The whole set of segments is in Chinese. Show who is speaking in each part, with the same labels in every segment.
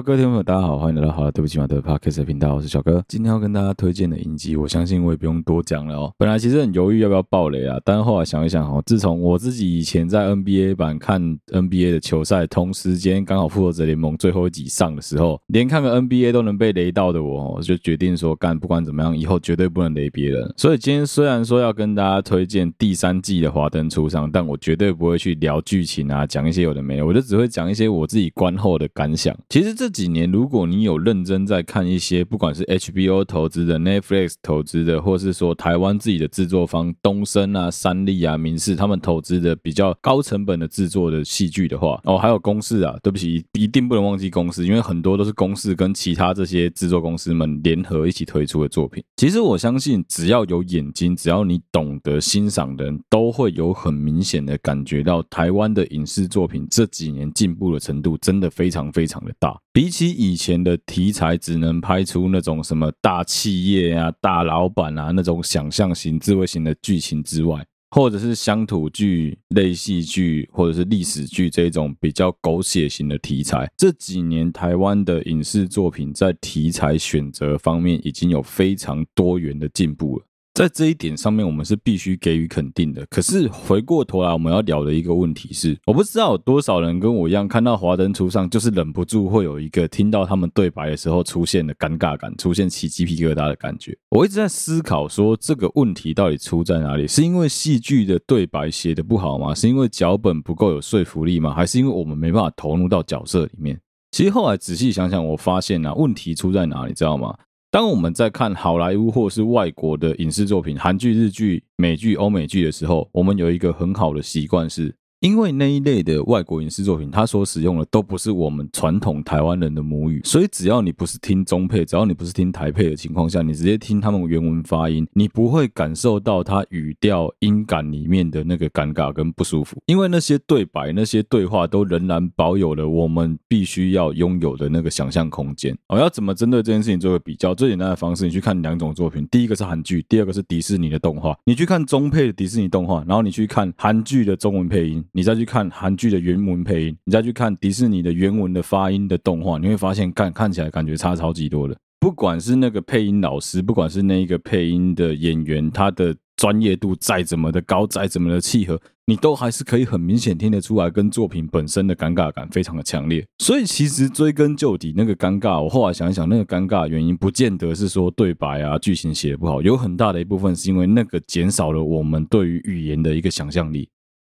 Speaker 1: 各位听众朋友，大家好，欢迎来到好了，对不起嘛的 Podcast 频道，我是小哥。今天要跟大家推荐的影集，我相信我也不用多讲了哦。本来其实很犹豫要不要爆雷啊，但后来想一想哦，自从我自己以前在 NBA 版看 NBA 的球赛，同时间刚好复仇者联盟最后一集上的时候，连看个 NBA 都能被雷到的我，我就决定说，干不管怎么样，以后绝对不能雷别人。所以今天虽然说要跟大家推荐第三季的《华灯初上》，但我绝对不会去聊剧情啊，讲一些有的没有，我就只会讲一些我自己观后的感想。其实这几年如果你有认真在看一些，不管是 HBO 投资的、Netflix 投资的，或是说台湾自己的制作方东森啊、三立啊、明视他们投资的比较高成本的制作的戏剧的话，哦，还有公式啊，对不起，一定不能忘记公式，因为很多都是公式跟其他这些制作公司们联合一起推出的作品。其实我相信，只要有眼睛，只要你懂得欣赏的人，都会有很明显的感觉到台湾的影视作品这几年进步的程度真的非常非常的大，比起以前。的题材只能拍出那种什么大企业啊、大老板啊那种想象型、智慧型的剧情之外，或者是乡土剧、类戏剧，或者是历史剧这种比较狗血型的题材，这几年台湾的影视作品在题材选择方面已经有非常多元的进步了。在这一点上面，我们是必须给予肯定的。可是回过头来，我们要聊的一个问题是，我不知道有多少人跟我一样，看到华灯初上，就是忍不住会有一个听到他们对白的时候出现的尴尬感，出现起鸡皮疙瘩的感觉。我一直在思考说，这个问题到底出在哪里？是因为戏剧的对白写得不好吗？是因为脚本不够有说服力吗？还是因为我们没办法投入到角色里面？其实后来仔细想想，我发现啊，问题出在哪里，知道吗？当我们在看好莱坞或是外国的影视作品，韩剧、日剧、美剧、欧美剧的时候，我们有一个很好的习惯是。因为那一类的外国影视作品，它所使用的都不是我们传统台湾人的母语，所以只要你不是听中配，只要你不是听台配的情况下，你直接听他们原文发音，你不会感受到它语调音感里面的那个尴尬跟不舒服，因为那些对白、那些对话都仍然保有了我们必须要拥有的那个想象空间。我要怎么针对这件事情做个比较？最简单的方式，你去看两种作品，第一个是韩剧，第二个是迪士尼的动画。你去看中配的迪士尼动画，然后你去看韩剧的中文配音。你再去看韩剧的原文配音，你再去看迪士尼的原文的发音的动画，你会发现看看起来感觉差超级多的。不管是那个配音老师，不管是那一个配音的演员，他的专业度再怎么的高，再怎么的契合，你都还是可以很明显听得出来，跟作品本身的尴尬感非常的强烈。所以其实追根究底，那个尴尬，我后来想一想，那个尴尬原因不见得是说对白啊、剧情写得不好，有很大的一部分是因为那个减少了我们对于语言的一个想象力。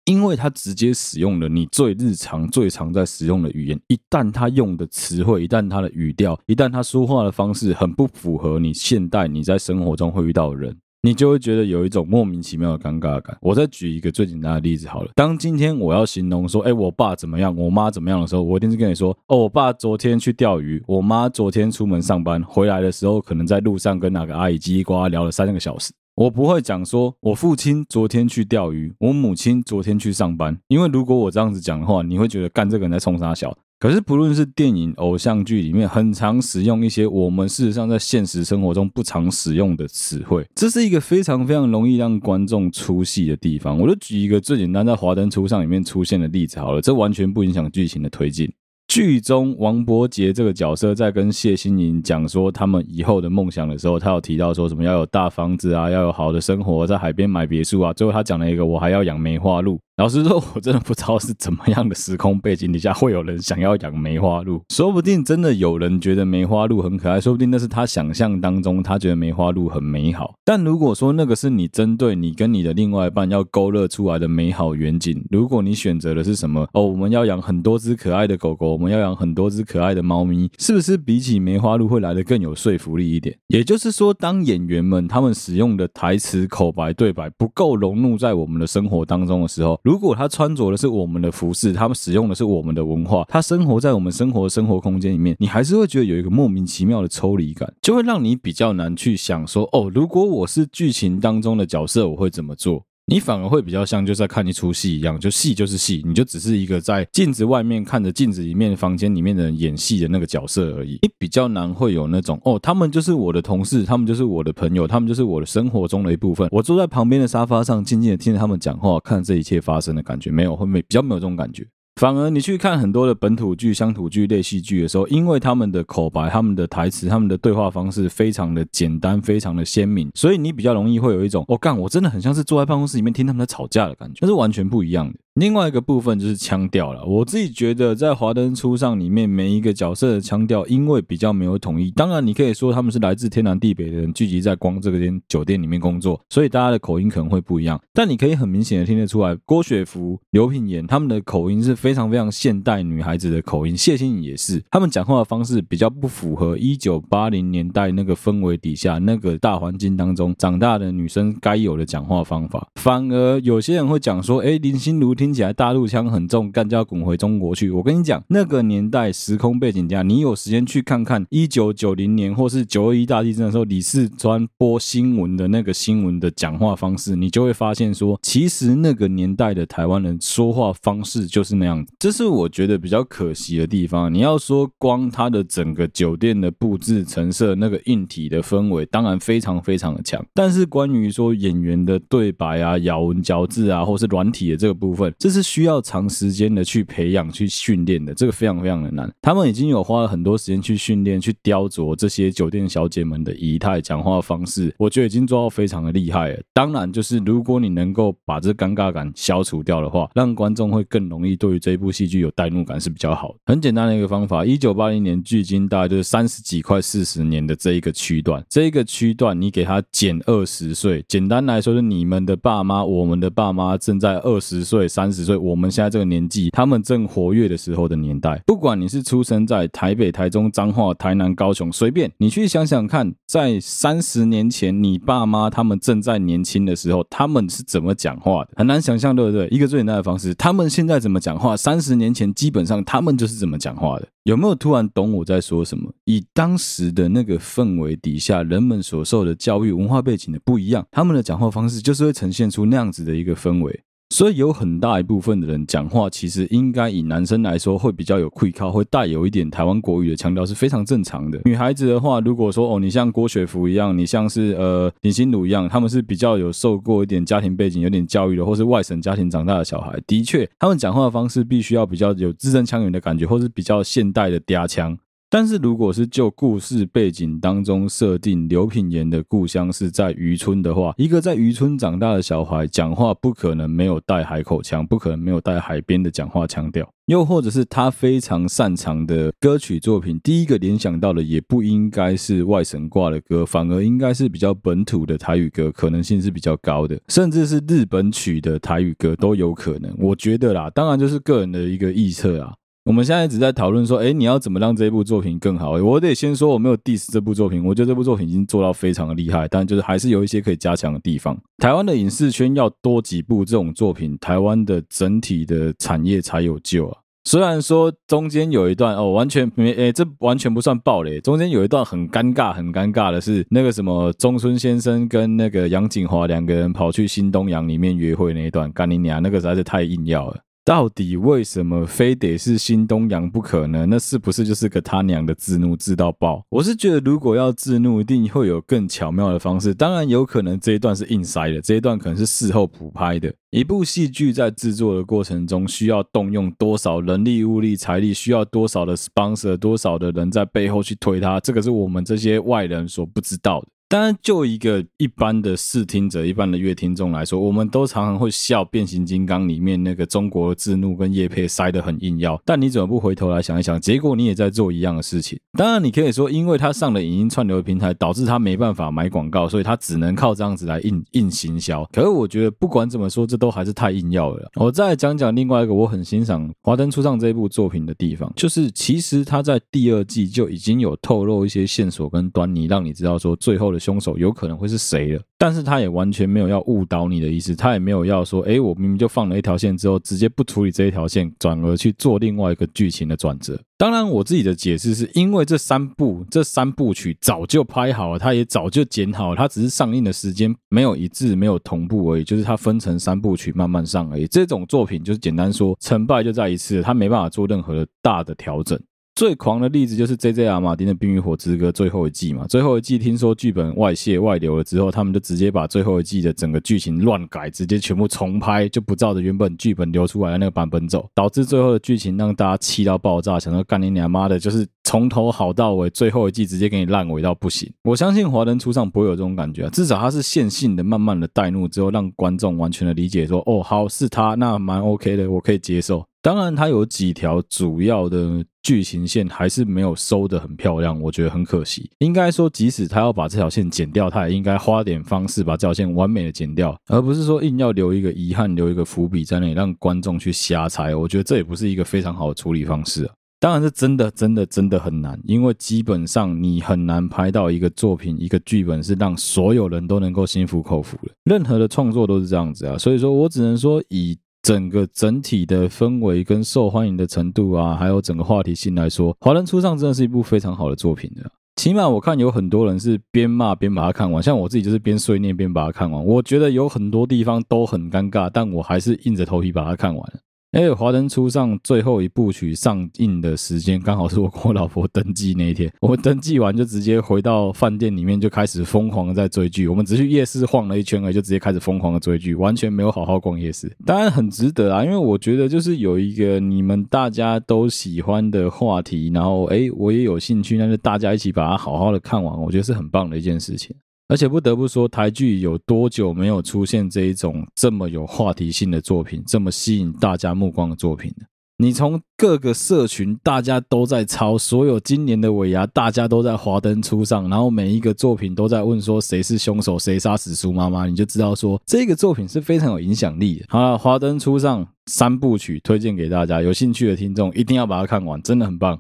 Speaker 1: 因为他直接使用了你最日常、最常在使用的语言，一旦他用的词汇，一旦他的语调，一旦他说话的方式很不符合你现代你在生活中会遇到的人，你就会觉得有一种莫名其妙的尴尬感。我再举一个最简单的例子好了，当今天我要形容说，哎，我爸怎么样，我妈怎么样的时候，我一定是跟你说，哦，我爸昨天去钓鱼，我妈昨天出门上班，回来的时候可能在路上跟哪个阿姨叽里呱啦聊了三个小时。我不会讲说，我父亲昨天去钓鱼，我母亲昨天去上班，因为如果我这样子讲的话，你会觉得干这个人在冲三小。可是不论是电影、偶像剧里面，很常使用一些我们事实上在现实生活中不常使用的词汇，这是一个非常非常容易让观众出戏的地方。我就举一个最简单在《华灯初上》里面出现的例子好了，这完全不影响剧情的推进。剧中王伯杰这个角色在跟谢欣颖讲说他们以后的梦想的时候，他有提到说什么要有大房子啊，要有好的生活，在海边买别墅啊。最后他讲了一个，我还要养梅花鹿。老实说，我真的不知道是怎么样的时空背景底下会有人想要养梅花鹿。说不定真的有人觉得梅花鹿很可爱，说不定那是他想象当中他觉得梅花鹿很美好。但如果说那个是你针对你跟你的另外一半要勾勒出来的美好远景，如果你选择的是什么哦，我们要养很多只可爱的狗狗，我们要养很多只可爱的猫咪，是不是比起梅花鹿会来得更有说服力一点？也就是说，当演员们他们使用的台词、口白、对白不够融入在我们的生活当中的时候，如果他穿着的是我们的服饰，他们使用的是我们的文化，他生活在我们生活的生活空间里面，你还是会觉得有一个莫名其妙的抽离感，就会让你比较难去想说，哦，如果我是剧情当中的角色，我会怎么做？你反而会比较像就在看一出戏一样，就戏就是戏，你就只是一个在镜子外面看着镜子里面房间里面的人演戏的那个角色而已。你比较难会有那种哦，他们就是我的同事，他们就是我的朋友，他们就是我的生活中的一部分。我坐在旁边的沙发上，静静的听着他们讲话，看这一切发生的感觉，没有会没比较没有这种感觉。反而你去看很多的本土剧、乡土剧类戏剧的时候，因为他们的口白、他们的台词、他们的对话方式非常的简单、非常的鲜明，所以你比较容易会有一种，我干，我真的很像是坐在办公室里面听他们在吵架的感觉，那是完全不一样的。另外一个部分就是腔调了。我自己觉得，在《华灯初上》里面，每一个角色的腔调，因为比较没有统一。当然，你可以说他们是来自天南地北的人，聚集在光这个间酒店里面工作，所以大家的口音可能会不一样。但你可以很明显的听得出来，郭雪芙、刘品言他们的口音是非常非常现代女孩子的口音，谢欣颖也是，他们讲话的方式比较不符合一九八零年代那个氛围底下那个大环境当中长大的女生该有的讲话方法。反而有些人会讲说，哎，林心如听听起来大陆腔。很重，干叫滚回中国去。我跟你讲，那个年代时空背景下，你有时间去看看一九九零年或是九二一大地震的时候，李四川播新闻的那个新闻的讲话方式，你就会发现说，其实那个年代的台湾人说话方式就是那样子。这是我觉得比较可惜的地方。你要说光他的整个酒店的布置陈设，那个硬体的氛围，当然非常非常的强。但是关于说演员的对白啊、咬文嚼字啊，或是软体的这个部分，这是需要长。时间的去培养、去训练的，这个非常非常的难。他们已经有花了很多时间去训练、去雕琢这些酒店小姐们的仪态、讲话方式，我觉得已经做到非常的厉害了。当然，就是如果你能够把这尴尬感消除掉的话，让观众会更容易对于这一部戏剧有代入感是比较好的。很简单的一个方法：一九八零年距今大概就是三十几快四十年的这一个区段，这一个区段你给他减二十岁，简单来说，是你们的爸妈、我们的爸妈正在二十岁、三十岁，我们现在。这个年纪，他们正活跃的时候的年代，不管你是出生在台北、台中、彰化、台南、高雄，随便你去想想看，在三十年前，你爸妈他们正在年轻的时候，他们是怎么讲话的？很难想象，对不对？一个最简单的方式，他们现在怎么讲话？三十年前，基本上他们就是怎么讲话的。有没有突然懂我在说什么？以当时的那个氛围底下，人们所受的教育、文化背景的不一样，他们的讲话方式就是会呈现出那样子的一个氛围。所以有很大一部分的人讲话，其实应该以男生来说会比较有气靠，会带有一点台湾国语的腔调，是非常正常的。女孩子的话，如果说哦，你像郭雪芙一样，你像是呃林心如一样，他们是比较有受过一点家庭背景、有点教育的，或是外省家庭长大的小孩，的确，他们讲话的方式必须要比较有字正腔圆的感觉，或是比较现代的嗲腔。但是，如果是就故事背景当中设定刘品言的故乡是在渔村的话，一个在渔村长大的小孩讲话不可能没有带海口腔，不可能没有带海边的讲话腔调。又或者是他非常擅长的歌曲作品，第一个联想到的也不应该是外省挂的歌，反而应该是比较本土的台语歌，可能性是比较高的，甚至是日本曲的台语歌都有可能。我觉得啦，当然就是个人的一个臆测啊。我们现在只在讨论说，哎，你要怎么让这部作品更好？我得先说，我没有 diss 这部作品，我觉得这部作品已经做到非常的厉害，但就是还是有一些可以加强的地方。台湾的影视圈要多几部这种作品，台湾的整体的产业才有救啊。虽然说中间有一段哦，完全没，哎，这完全不算暴雷。中间有一段很尴尬、很尴尬的是，那个什么中村先生跟那个杨景华两个人跑去新东阳里面约会那一段，干你娘，那个实在是太硬要了。到底为什么非得是新东阳不可呢？那是不是就是个他娘的自怒自到爆？我是觉得，如果要自怒，一定会有更巧妙的方式。当然，有可能这一段是硬塞的，这一段可能是事后补拍的。一部戏剧在制作的过程中，需要动用多少人力、物力、财力，需要多少的 sponsor，多少的人在背后去推它，这个是我们这些外人所不知道的。当然，就一个一般的视听者、一般的乐听众来说，我们都常常会笑《变形金刚》里面那个中国的字幕跟叶配塞得很硬要。但你怎么不回头来想一想，结果你也在做一样的事情？当然，你可以说，因为他上了影音串流平台，导致他没办法买广告，所以他只能靠这样子来硬硬行销。可是我觉得，不管怎么说，这都还是太硬要了。我再讲讲另外一个我很欣赏《华灯初上》这部作品的地方，就是其实他在第二季就已经有透露一些线索跟端倪，让你知道说最后的。凶手有可能会是谁了，但是他也完全没有要误导你的意思，他也没有要说，诶，我明明就放了一条线之后，直接不处理这一条线，转而去做另外一个剧情的转折。当然，我自己的解释是因为这三部这三部曲早就拍好了，他也早就剪好了，他只是上映的时间没有一致，没有同步而已，就是它分成三部曲慢慢上而已。这种作品就是简单说，成败就在一次，他没办法做任何的大的调整。最狂的例子就是 J.J.R. 马丁的《冰与火之歌》最后一季嘛。最后一季听说剧本外泄外流了之后，他们就直接把最后一季的整个剧情乱改，直接全部重拍，就不照着原本剧本流出来的那个版本走，导致最后的剧情让大家气到爆炸，想说干你娘妈的，就是从头好到尾，最后一季直接给你烂尾到不行。我相信华灯初上不会有这种感觉啊，至少他是线性的，慢慢的带入之后，让观众完全的理解说，哦，好，是他，那蛮 OK 的，我可以接受。当然，它有几条主要的剧情线还是没有收得很漂亮，我觉得很可惜。应该说，即使他要把这条线剪掉，他也应该花点方式把这条线完美的剪掉，而不是说硬要留一个遗憾，留一个伏笔在那里让观众去瞎猜。我觉得这也不是一个非常好的处理方式啊。当然，是真的，真的，真的很难，因为基本上你很难拍到一个作品、一个剧本是让所有人都能够心服口服的。任何的创作都是这样子啊，所以说我只能说以。整个整体的氛围跟受欢迎的程度啊，还有整个话题性来说，《华人初上》真的是一部非常好的作品的。起码我看有很多人是边骂边把它看完，像我自己就是边碎念边把它看完。我觉得有很多地方都很尴尬，但我还是硬着头皮把它看完。哎华灯初上最后一部曲上映的时间刚好是我跟我老婆登记那一天，我们登记完就直接回到饭店里面就开始疯狂的在追剧。我们只去夜市晃了一圈而，就直接开始疯狂的追剧，完全没有好好逛夜市。当然很值得啊，因为我觉得就是有一个你们大家都喜欢的话题，然后诶，我也有兴趣，那就大家一起把它好好的看完，我觉得是很棒的一件事情。而且不得不说，台剧有多久没有出现这一种这么有话题性的作品，这么吸引大家目光的作品呢？你从各个社群大家都在抄，所有今年的尾牙大家都在华灯初上，然后每一个作品都在问说谁是凶手，谁杀死苏妈妈，你就知道说这个作品是非常有影响力的。好了，华灯初上三部曲推荐给大家，有兴趣的听众一定要把它看完，真的很棒。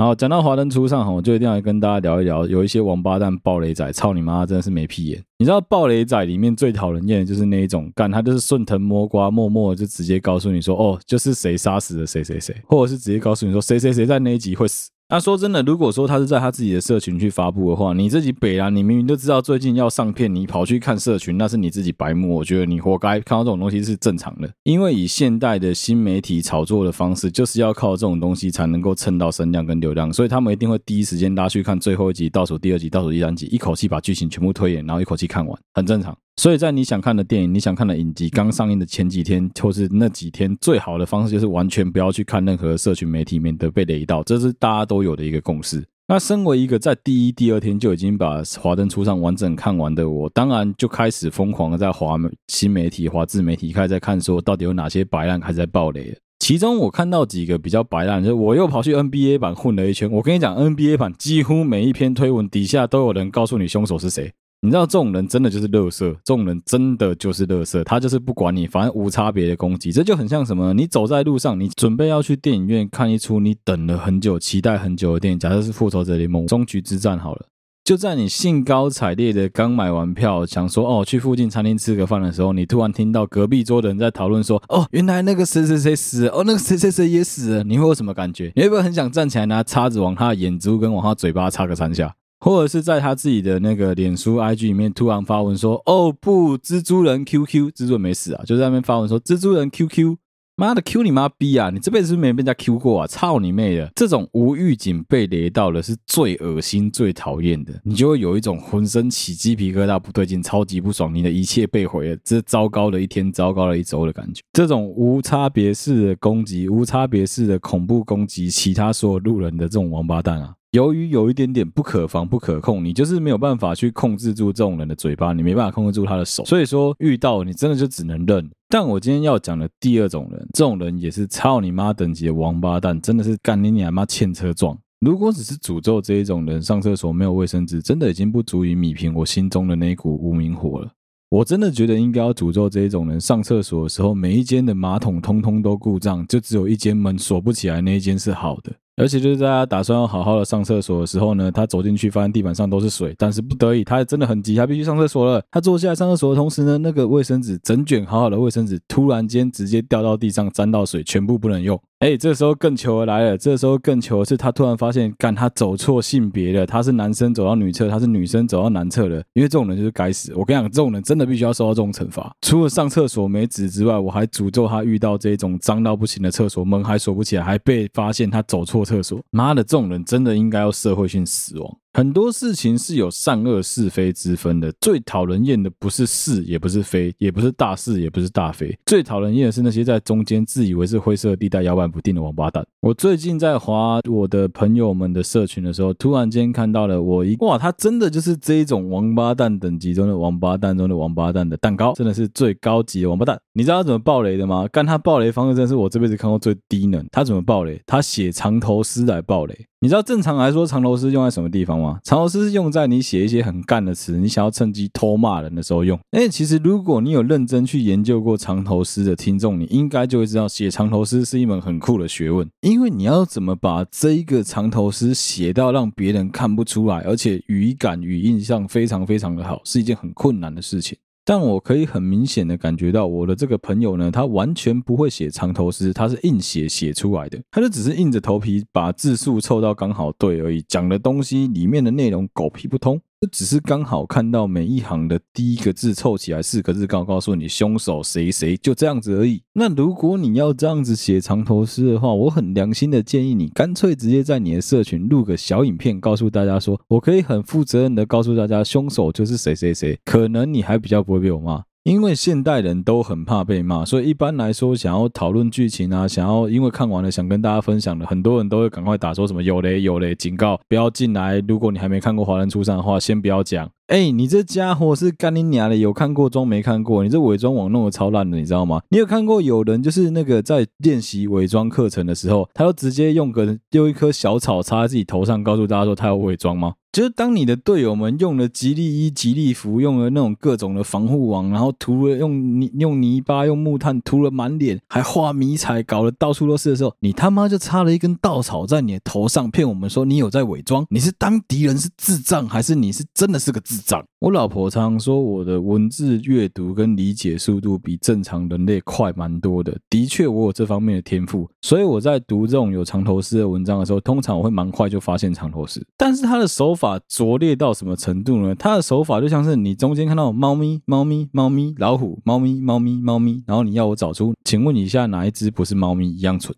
Speaker 1: 好，讲到华灯初上哈，我就一定要跟大家聊一聊，有一些王八蛋暴雷仔，操你妈，真的是没屁眼。你知道暴雷仔里面最讨人厌的就是那一种，干他就是顺藤摸瓜，默默的就直接告诉你说，哦，就是谁杀死了谁谁谁，或者是直接告诉你说谁谁谁在那一集会死。那、说真的，如果说他是在他自己的社群去发布的话，你自己北啦，你明明就知道最近要上片，你跑去看社群，那是你自己白目。我觉得你活该，看到这种东西是正常的。因为以现代的新媒体炒作的方式，就是要靠这种东西才能够蹭到声量跟流量，所以他们一定会第一时间拉去看最后一集、倒数第二集、倒数第三集，一口气把剧情全部推演，然后一口气看完，很正常。所以在你想看的电影、你想看的影集刚上映的前几天，或是那几天，最好的方式就是完全不要去看任何社群媒体，免得被雷到。这是大家都都有的一个共识。那身为一个在第一、第二天就已经把《华灯初上》完整看完的我，当然就开始疯狂的在华新媒体、华自媒体，开始在看说到底有哪些白烂开始在爆雷。其中我看到几个比较白烂，就我又跑去 NBA 版混了一圈。我跟你讲，NBA 版几乎每一篇推文底下都有人告诉你凶手是谁。你知道这种人真的就是垃圾，这种人真的就是垃圾，他就是不管你，反正无差别的攻击，这就很像什么？你走在路上，你准备要去电影院看一出你等了很久、期待很久的电影，假设是《复仇者联盟：终局之战》好了，就在你兴高采烈的刚买完票，想说哦去附近餐厅吃个饭的时候，你突然听到隔壁桌的人在讨论说，哦原来那个谁谁谁死了，哦那个谁谁谁也死了，你会有什么感觉？你会不会很想站起来拿叉子往他的眼珠跟往他嘴巴插个三下？或者是在他自己的那个脸书 IG 里面突然发文说：“哦不，蜘蛛人 QQ，蜘蛛人没死啊！”就在那边发文说：“蜘蛛人 QQ，妈的 Q 你妈逼啊！你这辈子是不是没被人家 Q 过啊？操你妹的！这种无预警被雷到了是最恶心、最讨厌的，你就会有一种浑身起鸡皮疙瘩、不对劲、超级不爽，你的一切被毁了，这糟糕的一天、糟糕的一周的感觉。这种无差别式的攻击、无差别式的恐怖攻击其他所有路人的这种王八蛋啊！”由于有一点点不可防、不可控，你就是没有办法去控制住这种人的嘴巴，你没办法控制住他的手，所以说遇到你真的就只能认。但我今天要讲的第二种人，这种人也是操你妈等级的王八蛋，真的是干你娘妈欠车撞。如果只是诅咒这一种人上厕所没有卫生纸，真的已经不足以弭平我心中的那一股无名火了。我真的觉得应该要诅咒这一种人上厕所的时候，每一间的马桶通通都故障，就只有一间门锁不起来，那一间是好的。而且就是在他打算要好好的上厕所的时候呢，他走进去发现地板上都是水，但是不得已，他真的很急，他必须上厕所了。他坐下来上厕所的同时呢，那个卫生纸整卷好好的卫生纸突然间直接掉到地上，沾到水，全部不能用。哎，这时候更糗而来了，这时候更糗的是他突然发现，干他走错性别了，他是男生走到女厕，他是女生走到男厕了。因为这种人就是该死，我跟你讲，这种人真的必须要受到这种惩罚。除了上厕所没纸之外，我还诅咒他遇到这种脏到不行的厕所，门还锁不起来，还被发现他走错厕所。妈的，这种人真的应该要社会性死亡。很多事情是有善恶是非之分的，最讨人厌的不是是，也不是非，也不是大是，也不是大非，最讨人厌的是那些在中间自以为是灰色地带摇摆不定的王八蛋。我最近在划我的朋友们的社群的时候，突然间看到了我一哇，他真的就是这一种王八蛋等级中的王八蛋中的王八蛋的蛋糕，真的是最高级的王八蛋。你知道他怎么爆雷的吗？干他爆雷方式真是我这辈子看过最低能。他怎么爆雷？他写藏头诗来爆雷。你知道正常来说藏头诗用在什么地方吗？藏头诗是用在你写一些很干的词，你想要趁机偷骂人的时候用。哎，其实如果你有认真去研究过藏头诗的听众，你应该就会知道，写藏头诗是一门很酷的学问。因为你要怎么把这一个藏头诗写到让别人看不出来，而且语感、语印上非常非常的好，是一件很困难的事情。但我可以很明显的感觉到，我的这个朋友呢，他完全不会写藏头诗，他是硬写写出来的，他就只是硬着头皮把字数凑到刚好对而已，讲的东西里面的内容狗屁不通。就只是刚好看到每一行的第一个字凑起来四个字，告告诉你凶手谁谁，就这样子而已。那如果你要这样子写藏头诗的话，我很良心的建议你，干脆直接在你的社群录个小影片，告诉大家说，我可以很负责任的告诉大家，凶手就是谁谁谁，可能你还比较不会被我骂。因为现代人都很怕被骂，所以一般来说，想要讨论剧情啊，想要因为看完了想跟大家分享的，很多人都会赶快打说什么有雷有雷，警告不要进来。如果你还没看过《华人初上》的话，先不要讲。哎，你这家伙是干你娘的！有看过装没看过？你这伪装网弄得超烂的，你知道吗？你有看过有人就是那个在练习伪装课程的时候，他都直接用个丢一颗小草插在自己头上，告诉大家说他要伪装吗？就是当你的队友们用了吉利衣、吉利服，用了那种各种的防护网，然后涂了用泥、用泥巴、用木炭涂了满脸，还画迷彩，搞得到处都是的时候，你他妈就插了一根稻草在你的头上，骗我们说你有在伪装？你是当敌人是智障，还是你是真的是个智障？我老婆常常说我的文字阅读跟理解速度比正常人类快蛮多的。的确，我有这方面的天赋，所以我在读这种有藏头诗的文章的时候，通常我会蛮快就发现藏头诗。但是他的手。法拙劣到什么程度呢？他的手法就像是你中间看到猫咪、猫咪、猫咪、老虎、猫咪、猫咪、猫咪，然后你要我找出，请问以下哪一只不是猫咪一样蠢？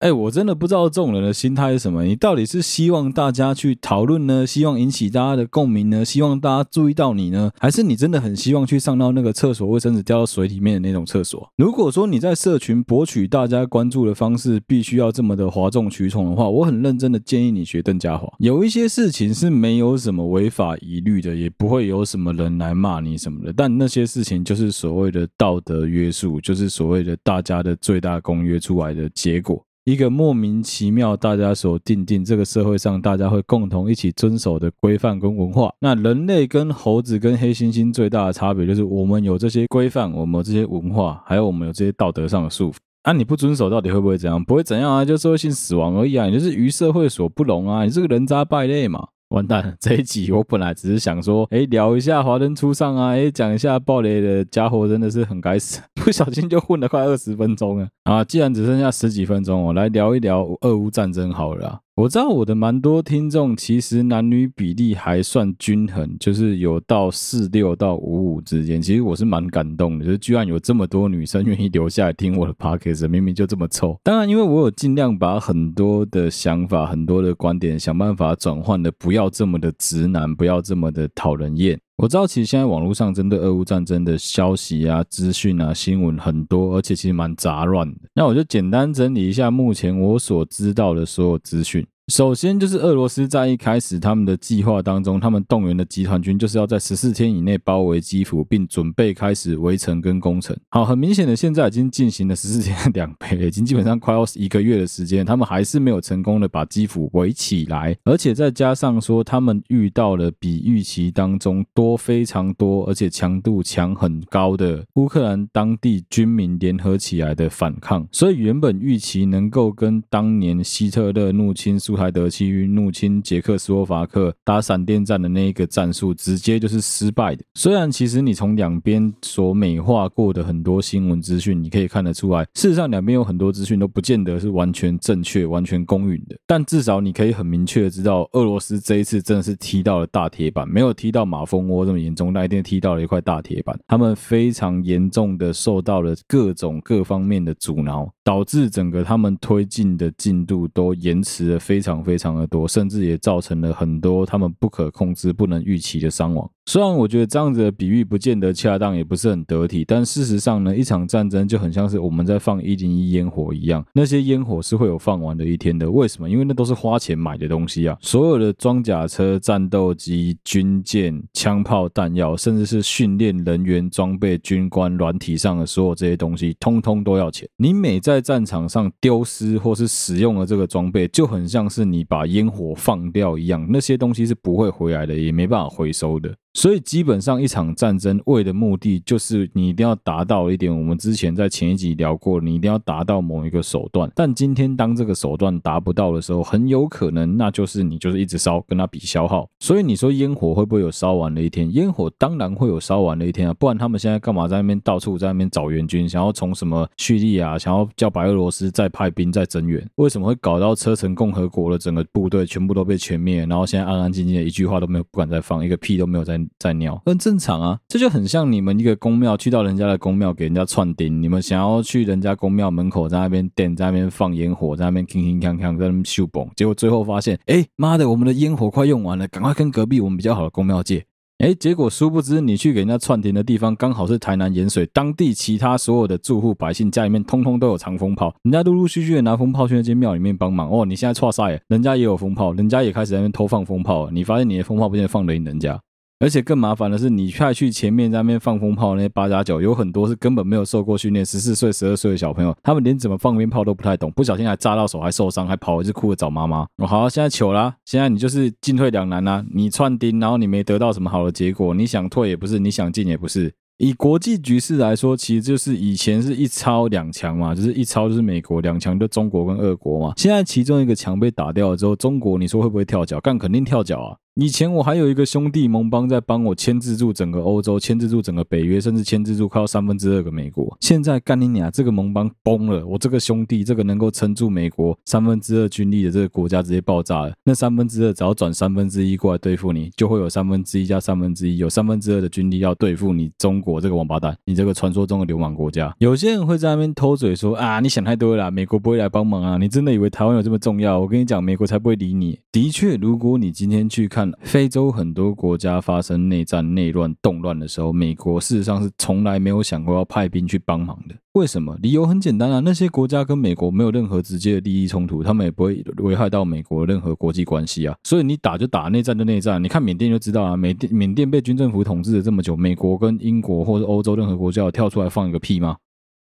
Speaker 1: 哎，我真的不知道这种人的心态是什么。你到底是希望大家去讨论呢？希望引起大家的共鸣呢？希望大家注意到你呢？还是你真的很希望去上到那个厕所卫生纸掉到水里面的那种厕所？如果说你在社群博取大家关注的方式必须要这么的哗众取宠的话，我很认真的建议你学邓家华。有一些事情是没有什么违法疑虑的，也不会有什么人来骂你什么的。但那些事情就是所谓的道德约束，就是所谓的大家的最大公约出来的结果。一个莫名其妙，大家所定定这个社会上大家会共同一起遵守的规范跟文化。那人类跟猴子跟黑猩猩最大的差别就是，我们有这些规范，我们有这些文化，还有我们有这些道德上的束缚。啊，你不遵守到底会不会怎样？不会怎样啊，就社会性死亡而已啊，你就是与社会所不容啊，你是个人渣败类嘛。完蛋了！这一集我本来只是想说，哎，聊一下华灯初上啊，哎，讲一下暴雷的家伙真的是很该死，不小心就混了快二十分钟了啊！既然只剩下十几分钟，我来聊一聊俄乌战争好了。我知道我的蛮多听众其实男女比例还算均衡，就是有到四六到五五之间。其实我是蛮感动的，就是居然有这么多女生愿意留下来听我的 podcast，明明就这么臭。当然，因为我有尽量把很多的想法、很多的观点想办法转换的，不要这么的直男，不要这么的讨人厌。我知道，其实现在网络上针对俄乌战争的消息啊、资讯啊、新闻很多，而且其实蛮杂乱的。那我就简单整理一下目前我所知道的所有资讯。首先就是俄罗斯在一开始他们的计划当中，他们动员的集团军就是要在十四天以内包围基辅，并准备开始围城跟攻城。好，很明显的，现在已经进行了十四天两倍，已经基本上快要一个月的时间，他们还是没有成功的把基辅围起来，而且再加上说，他们遇到了比预期当中多非常多，而且强度强很高的乌克兰当地军民联合起来的反抗，所以原本预期能够跟当年希特勒入侵苏。台德区入侵捷克斯洛伐克打闪电战的那一个战术，直接就是失败的。虽然其实你从两边所美化过的很多新闻资讯，你可以看得出来，事实上两边有很多资讯都不见得是完全正确、完全公允的。但至少你可以很明确的知道，俄罗斯这一次真的是踢到了大铁板，没有踢到马蜂窝这么严重，那一定踢到了一块大铁板。他们非常严重的受到了各种各方面的阻挠，导致整个他们推进的进度都延迟了非非常非常的多，甚至也造成了很多他们不可控制、不能预期的伤亡。虽然我觉得这样子的比喻不见得恰当，也不是很得体，但事实上呢，一场战争就很像是我们在放一零一烟火一样，那些烟火是会有放完的一天的。为什么？因为那都是花钱买的东西啊！所有的装甲车、战斗机、军舰、枪炮、弹药，甚至是训练人员、装备、军官、软体上的所有这些东西，通通都要钱。你每在战场上丢失或是使用了这个装备，就很像是你把烟火放掉一样，那些东西是不会回来的，也没办法回收的。所以基本上一场战争为的目的就是你一定要达到一点，我们之前在前一集聊过，你一定要达到某一个手段。但今天当这个手段达不到的时候，很有可能那就是你就是一直烧，跟他比消耗。所以你说烟火会不会有烧完的一天？烟火当然会有烧完的一天啊，不然他们现在干嘛在那边到处在那边找援军，想要从什么叙利亚，想要叫白俄罗斯再派兵再增援？为什么会搞到车臣共和国的整个部队全部都被全灭，然后现在安安静静的一句话都没有，不敢再放，一个屁都没有在。在尿很正常啊，这就很像你们一个宫庙去到人家的宫庙给人家串钉，你们想要去人家宫庙门口在那边点，在那边放烟火，在那边铿铿锵锵在那边秀蹦，结果最后发现，哎妈的，我们的烟火快用完了，赶快跟隔壁我们比较好的宫庙借。哎，结果殊不知你去给人家串钉的地方刚好是台南盐水，当地其他所有的住户百姓家里面通通都有藏风炮，人家陆陆续续的拿风炮去那间庙里面帮忙。哦，你现在错赛，人家也有风炮，人家也开始在那边偷放风炮，你发现你的风炮不见得放得赢人家。而且更麻烦的是，你派去前面在那边放风炮那些八加九，有很多是根本没有受过训练，十四岁、十二岁的小朋友，他们连怎么放鞭炮都不太懂，不小心还炸到手，还受伤，还跑回去哭着找妈妈。哦，好，现在糗啦，现在你就是进退两难啦。你串钉，然后你没得到什么好的结果，你想退也不是，你想进也不是。以国际局势来说，其实就是以前是一超两强嘛，就是一超就是美国，两强就中国跟俄国嘛。现在其中一个强被打掉了之后，中国你说会不会跳脚？干，肯定跳脚啊！以前我还有一个兄弟盟邦在帮我牵制住整个欧洲，牵制住整个北约，甚至牵制住快要三分之二个美国。现在干你娘，这个盟邦崩了，我这个兄弟，这个能够撑住美国三分之二军力的这个国家直接爆炸了。那三分之二只要转三分之一过来对付你，就会有三分之一加三分之一，有三分之二的军力要对付你中国这个王八蛋，你这个传说中的流氓国家。有些人会在那边偷嘴说啊，你想太多了，美国不会来帮忙啊，你真的以为台湾有这么重要？我跟你讲，美国才不会理你。的确，如果你今天去看。非洲很多国家发生内战、内乱、动乱的时候，美国事实上是从来没有想过要派兵去帮忙的。为什么？理由很简单啊，那些国家跟美国没有任何直接的利益冲突，他们也不会危害到美国任何国际关系啊。所以你打就打，内战就内战。你看缅甸就知道啊，缅甸缅甸被军政府统治了这么久，美国跟英国或者欧洲任何国家有跳出来放一个屁吗？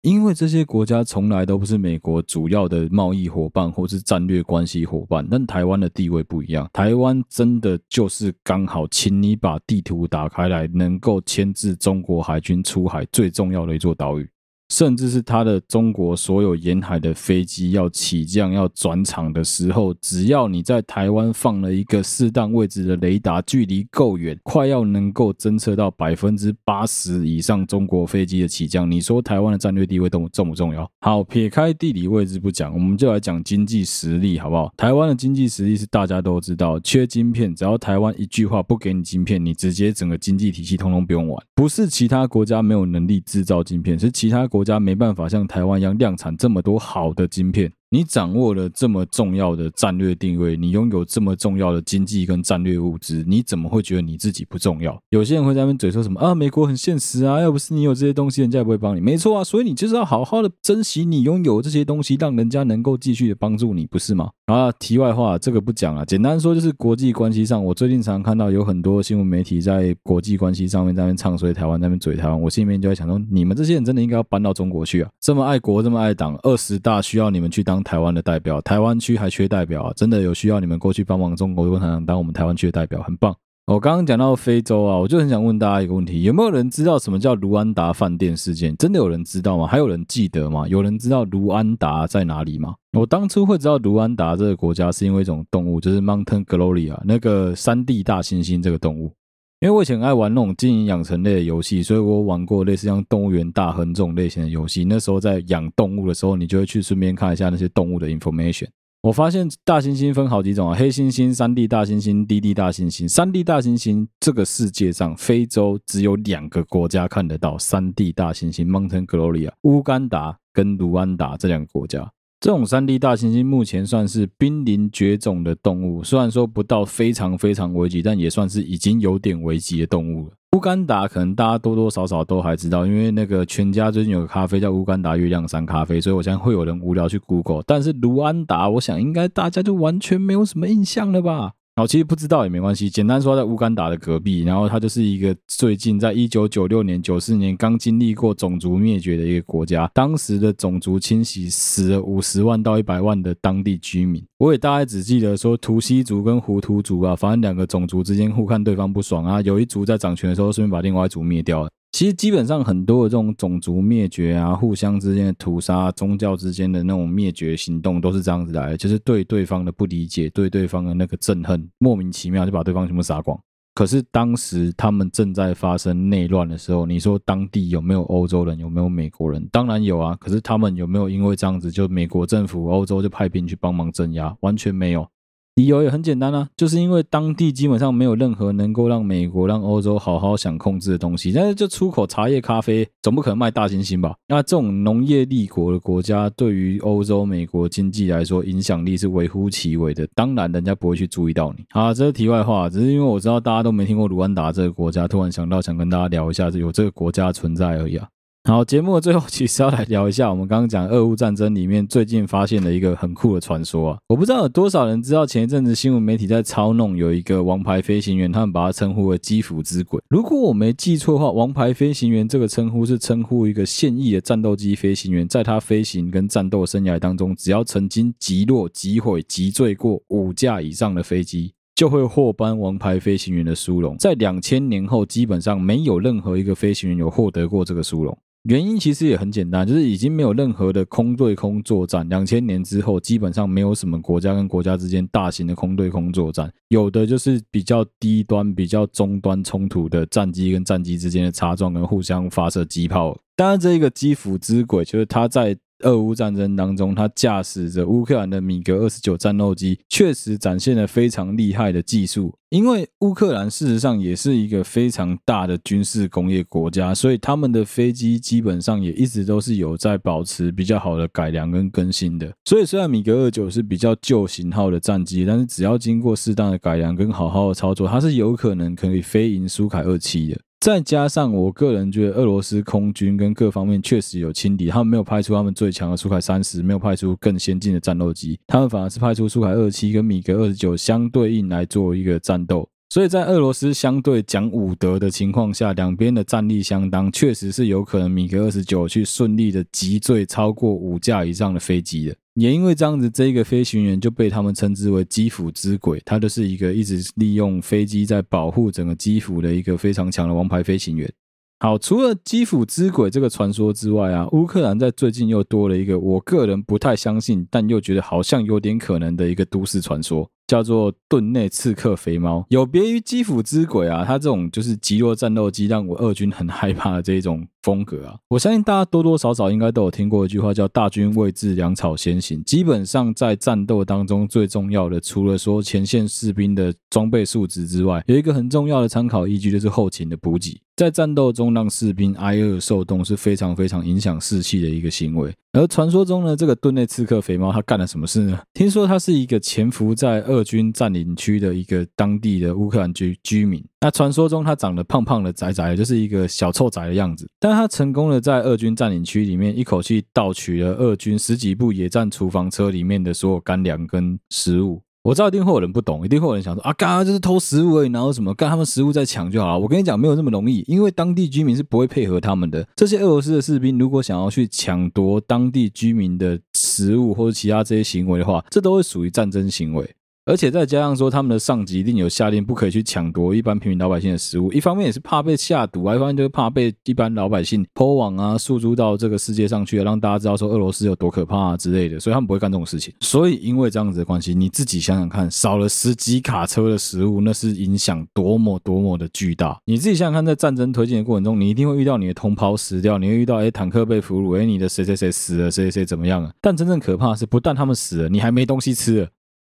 Speaker 1: 因为这些国家从来都不是美国主要的贸易伙伴或是战略关系伙伴，但台湾的地位不一样。台湾真的就是刚好，请你把地图打开来，能够牵制中国海军出海最重要的一座岛屿。甚至是他的中国所有沿海的飞机要起降、要转场的时候，只要你在台湾放了一个适当位置的雷达，距离够远，快要能够侦测到百分之八十以上中国飞机的起降。你说台湾的战略地位重重不重要？好，撇开地理位置不讲，我们就来讲经济实力，好不好？台湾的经济实力是大家都知道，缺晶片，只要台湾一句话不给你晶片，你直接整个经济体系通通不用玩。不是其他国家没有能力制造晶片，是其他国。国家没办法像台湾一样量产这么多好的晶片。你掌握了这么重要的战略定位，你拥有这么重要的经济跟战略物资，你怎么会觉得你自己不重要？有些人会在那边嘴说什么啊？美国很现实啊，要不是你有这些东西，人家也不会帮你。没错啊，所以你就是要好好的珍惜你拥有这些东西，让人家能够继续的帮助你，不是吗？啊，题外话，这个不讲了。简单说就是国际关系上，我最近常常看到有很多新闻媒体在国际关系上面在那边唱衰台湾，在那边嘴台湾，我心里面就在想说，你们这些人真的应该要搬到中国去啊！这么爱国，这么爱党，二十大需要你们去当台湾的代表。台湾区还缺代表啊，真的有需要你们过去帮忙中国共产党当我们台湾区的代表，很棒。我刚刚讲到非洲啊，我就很想问大家一个问题：有没有人知道什么叫卢安达饭店事件？真的有人知道吗？还有人记得吗？有人知道卢安达在哪里吗？我当初会知道卢安达这个国家，是因为一种动物，就是 Mountain Glory 那个山地大猩猩这个动物。因为我以前爱玩那种经营养成类的游戏，所以我玩过类似像动物园大亨这种类型的游戏。那时候在养动物的时候，你就会去顺便看一下那些动物的 information。我发现大猩猩分好几种啊，黑猩猩、山地大猩猩、低地大猩猩。山地大猩猩这个世界上，非洲只有两个国家看得到山地大猩猩 （Mountain Glory），乌干达跟卢安达这两个国家。这种三 D 大猩猩目前算是濒临绝种的动物，虽然说不到非常非常危急，但也算是已经有点危急的动物了。乌干达可能大家多多少少都还知道，因为那个全家最近有个咖啡叫乌干达月亮山咖啡，所以我相信会有人无聊去 Google。但是卢安达，我想应该大家就完全没有什么印象了吧？然后其实不知道也没关系，简单说在乌干达的隔壁，然后它就是一个最近在一九九六年、九四年刚经历过种族灭绝的一个国家，当时的种族清洗死了五十万到一百万的当地居民。我也大概只记得说图西族跟胡图族啊，反正两个种族之间互看对方不爽啊，有一族在掌权的时候顺便把另外一族灭掉了。其实基本上很多的这种种族灭绝啊，互相之间的屠杀、宗教之间的那种灭绝行动，都是这样子来的，就是对对方的不理解，对对方的那个憎恨，莫名其妙就把对方全部杀光。可是当时他们正在发生内乱的时候，你说当地有没有欧洲人，有没有美国人？当然有啊。可是他们有没有因为这样子，就美国政府、欧洲就派兵去帮忙镇压？完全没有。理由也很简单啊，就是因为当地基本上没有任何能够让美国、让欧洲好好想控制的东西。但是就出口茶叶、咖啡，总不可能卖大猩猩吧？那这种农业立国的国家，对于欧洲、美国经济来说，影响力是微乎其微的。当然，人家不会去注意到你。好，这是题外话，只是因为我知道大家都没听过卢安达这个国家，突然想到想跟大家聊一下，有这个国家存在而已啊。好，节目的最后其实要来聊一下我们刚刚讲俄乌战争里面最近发现的一个很酷的传说啊！我不知道有多少人知道，前一阵子新闻媒体在操弄有一个王牌飞行员，他们把它称呼为基辅之鬼。如果我没记错的话，王牌飞行员这个称呼是称呼一个现役的战斗机飞行员，在他飞行跟战斗生涯当中，只要曾经击落、击毁、击坠过五架以上的飞机，就会获颁王牌飞行员的殊荣。在两千年后，基本上没有任何一个飞行员有获得过这个殊荣。原因其实也很简单，就是已经没有任何的空对空作战。两千年之后，基本上没有什么国家跟国家之间大型的空对空作战，有的就是比较低端、比较中端冲突的战机跟战机之间的擦撞跟互相发射机炮。当然，这一个基辅之鬼就是它在。俄乌战争当中，他驾驶着乌克兰的米格二十九战斗机，确实展现了非常厉害的技术。因为乌克兰事实上也是一个非常大的军事工业国家，所以他们的飞机基本上也一直都是有在保持比较好的改良跟更新的。所以虽然米格二九是比较旧型号的战机，但是只要经过适当的改良跟好好的操作，它是有可能可以飞赢苏凯二七的。再加上，我个人觉得俄罗斯空军跟各方面确实有轻敌，他们没有派出他们最强的苏凯三十，没有派出更先进的战斗机，他们反而是派出苏凯二七跟米格二十九相对应来做一个战斗。所以在俄罗斯相对讲武德的情况下，两边的战力相当，确实是有可能米格二十九去顺利的击坠超过五架以上的飞机的。也因为这样子，这个飞行员就被他们称之为基辅之鬼，他就是一个一直利用飞机在保护整个基辅的一个非常强的王牌飞行员。好，除了基辅之鬼这个传说之外啊，乌克兰在最近又多了一个我个人不太相信，但又觉得好像有点可能的一个都市传说。叫做盾内刺客肥猫，有别于基辅之鬼啊，他这种就是极弱战斗机让我二军很害怕的这一种风格啊，我相信大家多多少少应该都有听过一句话，叫“大军未至，粮草先行”。基本上在战斗当中最重要的，除了说前线士兵的装备素质之外，有一个很重要的参考依据，就是后勤的补给。在战斗中让士兵挨饿受冻是非常非常影响士气的一个行为。而传说中呢，这个顿内刺客肥猫他干了什么事呢？听说他是一个潜伏在二军占领区的一个当地的乌克兰居居民。那传说中他长得胖胖的、窄窄的，就是一个小臭宅的样子。但他成功的在俄军占领区里面一口气盗取了俄军十几部野战厨房车里面的所有干粮跟食物。我知道一定会有人不懂，一定会有人想说啊，干就是偷食物而已，然后什么干他们食物再抢就好了。我跟你讲，没有那么容易，因为当地居民是不会配合他们的。这些俄罗斯的士兵如果想要去抢夺当地居民的食物或者其他这些行为的话，这都会属于战争行为。而且再加上说，他们的上级一定有下令不可以去抢夺一般平民老百姓的食物，一方面也是怕被下毒啊，一方面就是怕被一般老百姓 po 网啊，诉诸到这个世界上去，让大家知道说俄罗斯有多可怕啊之类的，所以他们不会干这种事情。所以因为这样子的关系，你自己想想看，少了十几卡车的食物，那是影响多么多么的巨大。你自己想想看，在战争推进的过程中，你一定会遇到你的同胞死掉，你会遇到哎坦克被俘虏，哎你的谁谁谁死了，谁谁谁怎么样了？但真正可怕是，不但他们死了，你还没东西吃了。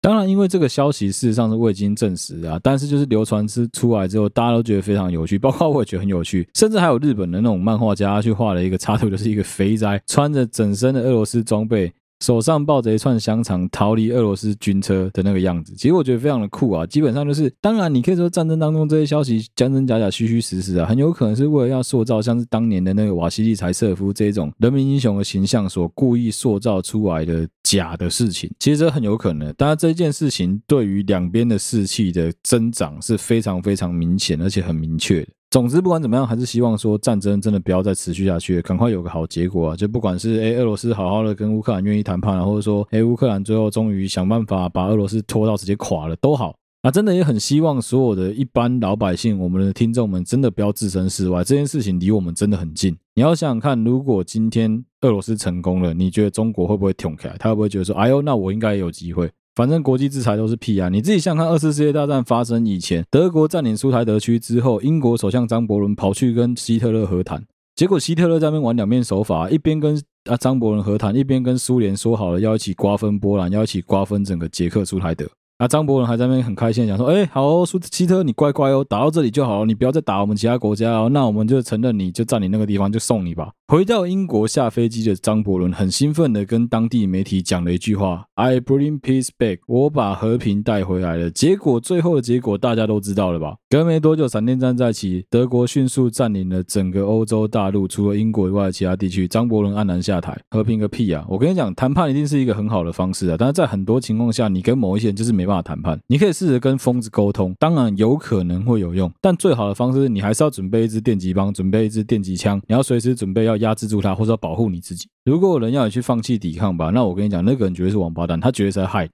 Speaker 1: 当然，因为这个消息事实上是未经证实啊，但是就是流传之出来之后，大家都觉得非常有趣，包括我也觉得很有趣，甚至还有日本的那种漫画家去画了一个插图，就是一个肥宅穿着整身的俄罗斯装备。手上抱着一串香肠逃离俄罗斯军车的那个样子，其实我觉得非常的酷啊。基本上就是，当然你可以说战争当中这些消息真真假假、虚虚实实啊，很有可能是为了要塑造像是当年的那个瓦西利柴瑟夫这种人民英雄的形象所故意塑造出来的假的事情。其实这很有可能，当然这件事情对于两边的士气的增长是非常非常明显而且很明确的。总之，不管怎么样，还是希望说战争真的不要再持续下去，赶快有个好结果啊！就不管是诶俄罗斯好好的跟乌克兰愿意谈判，或者说诶乌克兰最后终于想办法把俄罗斯拖到直接垮了都好。那真的也很希望所有的一般老百姓，我们的听众们真的不要置身事外，这件事情离我们真的很近。你要想想看，如果今天俄罗斯成功了，你觉得中国会不会挺起来？他会不会觉得说，哎呦，那我应该也有机会？反正国际制裁都是屁啊！你自己想看，二次世界大战发生以前，德国占领苏台德区之后，英国首相张伯伦跑去跟希特勒和谈，结果希特勒在那边玩两面手法，一边跟啊张伯伦和谈，一边跟苏联说好了要一起瓜分波兰，要一起瓜分整个捷克苏台德。啊，张伯伦还在那边很开心，讲说：“哎，好哦，苏希特，你乖乖哦，打到这里就好，你不要再打我们其他国家哦。那我们就承认你就占领那个地方，就送你吧。”回到英国下飞机的张伯伦很兴奋的跟当地媒体讲了一句话：“I bring peace back，我把和平带回来了。”结果最后的结果大家都知道了吧？隔没多久，闪电战再起，德国迅速占领了整个欧洲大陆，除了英国以外的其他地区。张伯伦黯然下台，和平个屁啊！我跟你讲，谈判一定是一个很好的方式啊，但是在很多情况下，你跟某一些人就是没没办法谈判。你可以试着跟疯子沟通，当然有可能会有用，但最好的方式你还是要准备一支电击棒，准备一支电击枪，你要随时准备要。压制住他，或者要保护你自己。如果有人要你去放弃抵抗吧，那我跟你讲，那个人绝对是王八蛋，他绝对是在害。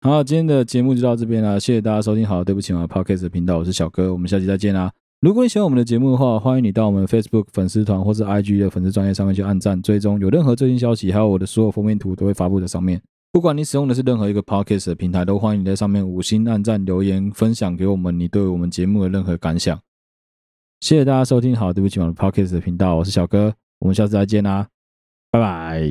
Speaker 1: 好，今天的节目就到这边啦，谢谢大家收听。好，对不起，我的 Podcast 频道，我是小哥，我们下期再见啦。如果你喜欢我们的节目的话，欢迎你到我们 Facebook 粉丝团或是 IG 的粉丝专页上面去按赞追踪，有任何最新消息，还有我的所有封面图都会发布在上面。不管你使用的是任何一个 Podcast 的平台，都欢迎你在上面五星按赞、留言、分享给我们你对我们节目的任何感想。谢谢大家收听。好，对不起，我的 Podcast 的频道，我是小哥。我们下次再见啦，拜拜。